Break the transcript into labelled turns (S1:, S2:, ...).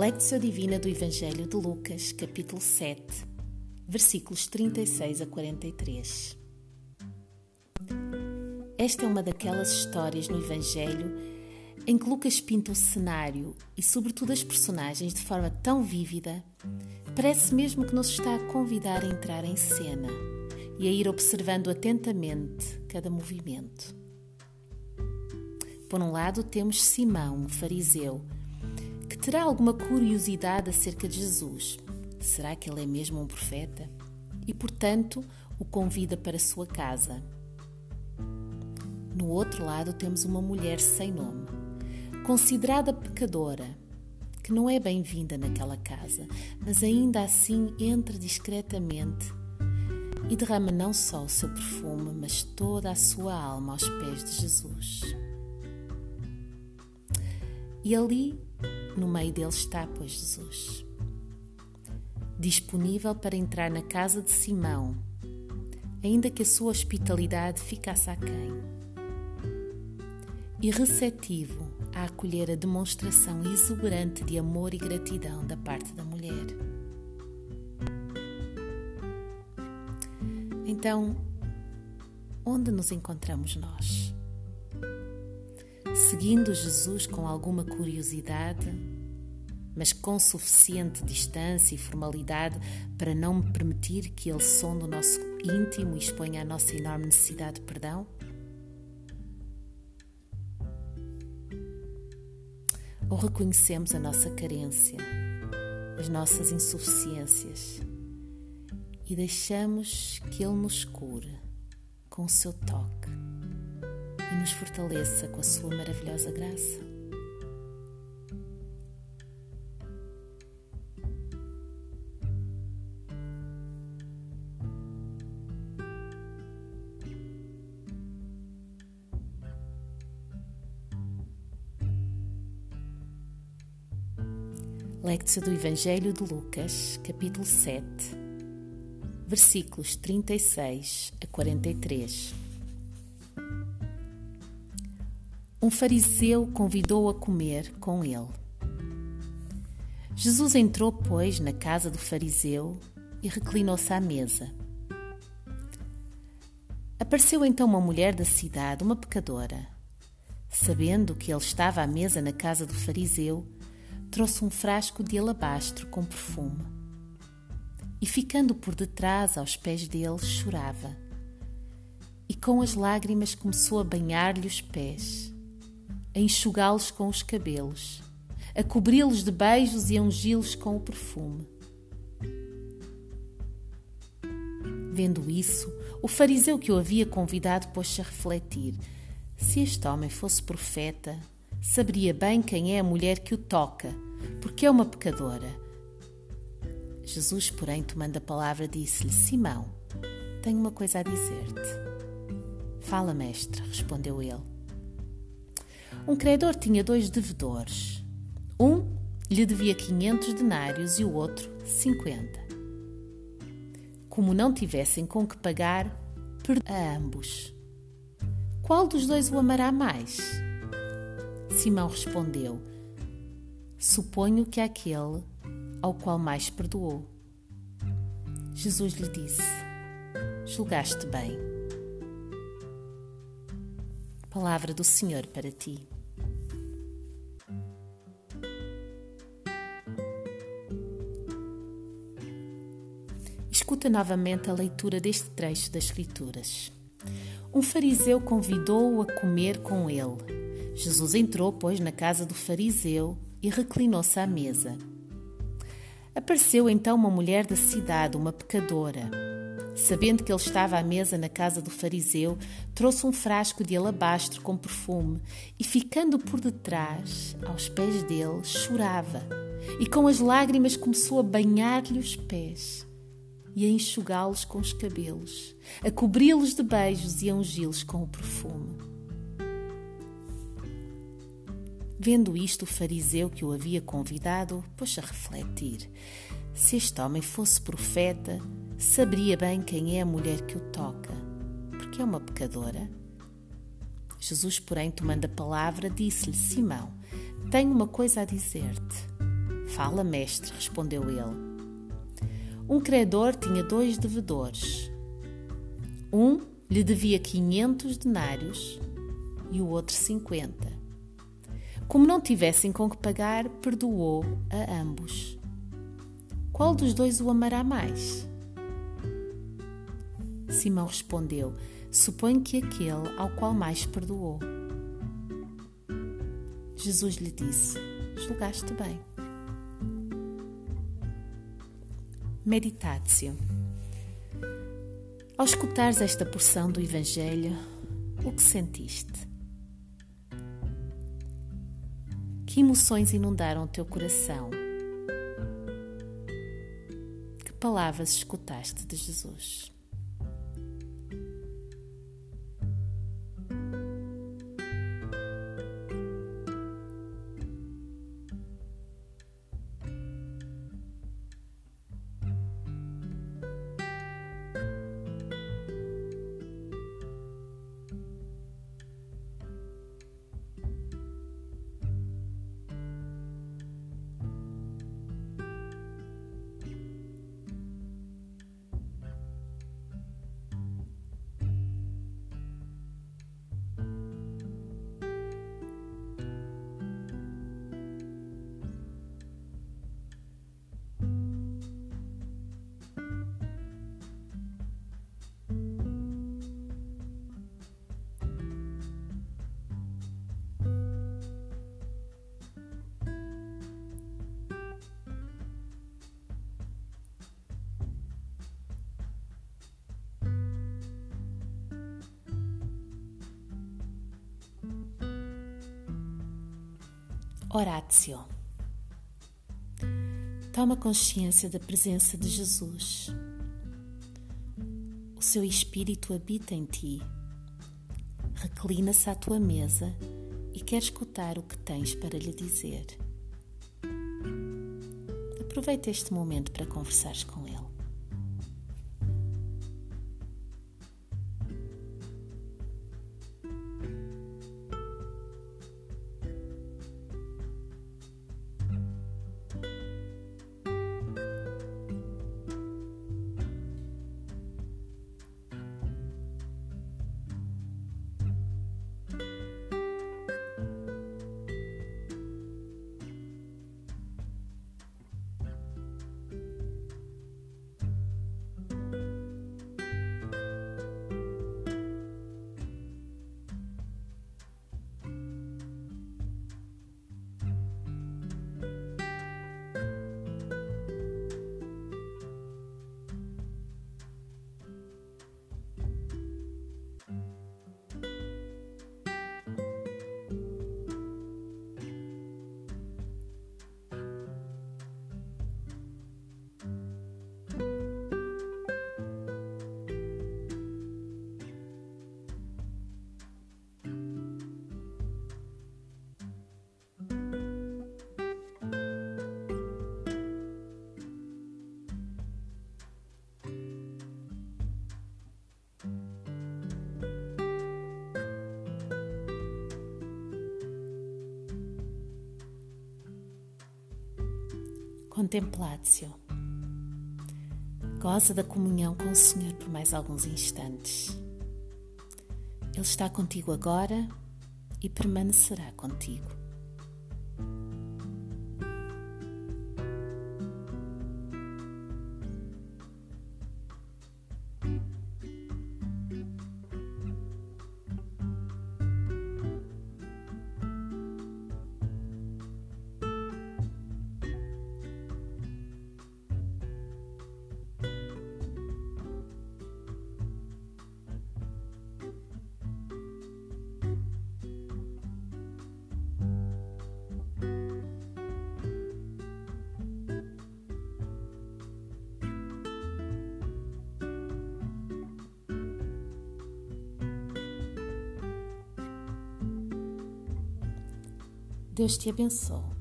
S1: Lectio Divina do Evangelho de Lucas, capítulo 7, versículos 36 a 43. Esta é uma daquelas histórias no Evangelho em que Lucas pinta o cenário e, sobretudo, as personagens de forma tão vívida, parece mesmo que nos está a convidar a entrar em cena e a ir observando atentamente cada movimento. Por um lado, temos Simão, um fariseu, terá alguma curiosidade acerca de Jesus. Será que ele é mesmo um profeta? E, portanto, o convida para sua casa. No outro lado, temos uma mulher sem nome, considerada pecadora, que não é bem-vinda naquela casa, mas ainda assim entra discretamente e derrama não só o seu perfume, mas toda a sua alma aos pés de Jesus. E ali, no meio deles, está, pois, Jesus, disponível para entrar na casa de Simão, ainda que a sua hospitalidade ficasse aquém, e receptivo a acolher a demonstração exuberante de amor e gratidão da parte da mulher. Então, onde nos encontramos nós? Seguindo Jesus com alguma curiosidade, mas com suficiente distância e formalidade para não me permitir que ele sonde o nosso íntimo e exponha a nossa enorme necessidade de perdão? Ou reconhecemos a nossa carência, as nossas insuficiências e deixamos que Ele nos cure com o seu toque? Nos fortaleça com a sua maravilhosa graça. Lectio do Evangelho de Lucas, capítulo 7, versículos 36 a 43. Um fariseu convidou-o a comer com ele. Jesus entrou, pois, na casa do fariseu e reclinou-se à mesa. Apareceu então uma mulher da cidade, uma pecadora. Sabendo que ele estava à mesa na casa do fariseu, trouxe um frasco de alabastro com perfume. E ficando por detrás, aos pés dele, chorava. E com as lágrimas começou a banhar-lhe os pés a enxugá-los com os cabelos, a cobri-los de beijos e a ungi-los com o perfume. Vendo isso, o fariseu que o havia convidado pôs-se a refletir. Se este homem fosse profeta, saberia bem quem é a mulher que o toca, porque é uma pecadora. Jesus, porém, tomando a palavra, disse-lhe: Simão, tenho uma coisa a dizer-te. Fala, mestre, respondeu ele. Um credor tinha dois devedores. Um lhe devia 500 denários e o outro 50. Como não tivessem com que pagar, perdoou a ambos. Qual dos dois o amará mais? Simão respondeu: Suponho que é aquele ao qual mais perdoou. Jesus lhe disse: Julgaste bem. Palavra do Senhor para ti. Escuta novamente a leitura deste trecho das Escrituras. Um fariseu convidou-o a comer com ele. Jesus entrou, pois, na casa do fariseu e reclinou-se à mesa. Apareceu então uma mulher da cidade, uma pecadora Sabendo que ele estava à mesa na casa do fariseu, trouxe um frasco de alabastro com perfume e, ficando por detrás, aos pés dele, chorava e com as lágrimas começou a banhar-lhe os pés e a enxugá-los com os cabelos, a cobri-los de beijos e a ungi-los com o perfume. Vendo isto, o fariseu que o havia convidado pôs-se a refletir. Se este homem fosse profeta, saberia bem quem é a mulher que o toca, porque é uma pecadora. Jesus, porém, tomando a palavra, disse-lhe: Simão, tenho uma coisa a dizer-te. Fala, mestre, respondeu ele. Um credor tinha dois devedores. Um lhe devia quinhentos denários e o outro cinquenta. Como não tivessem com que pagar, perdoou a ambos. Qual dos dois o amará mais? Simão respondeu: Suponho que aquele ao qual mais perdoou. Jesus lhe disse: Julgaste bem. Meditatio. Ao escutares esta porção do Evangelho, o que sentiste? Que emoções inundaram o teu coração? Que palavras escutaste de Jesus? Oratio. Toma consciência da presença de Jesus. O seu espírito habita em ti. Reclina-se à tua mesa e quer escutar o que tens para lhe dizer. Aproveita este momento para conversares com ele. Contemplatio. Goza da comunhão com o Senhor por mais alguns instantes. Ele está contigo agora e permanecerá contigo. Deus te abençoe.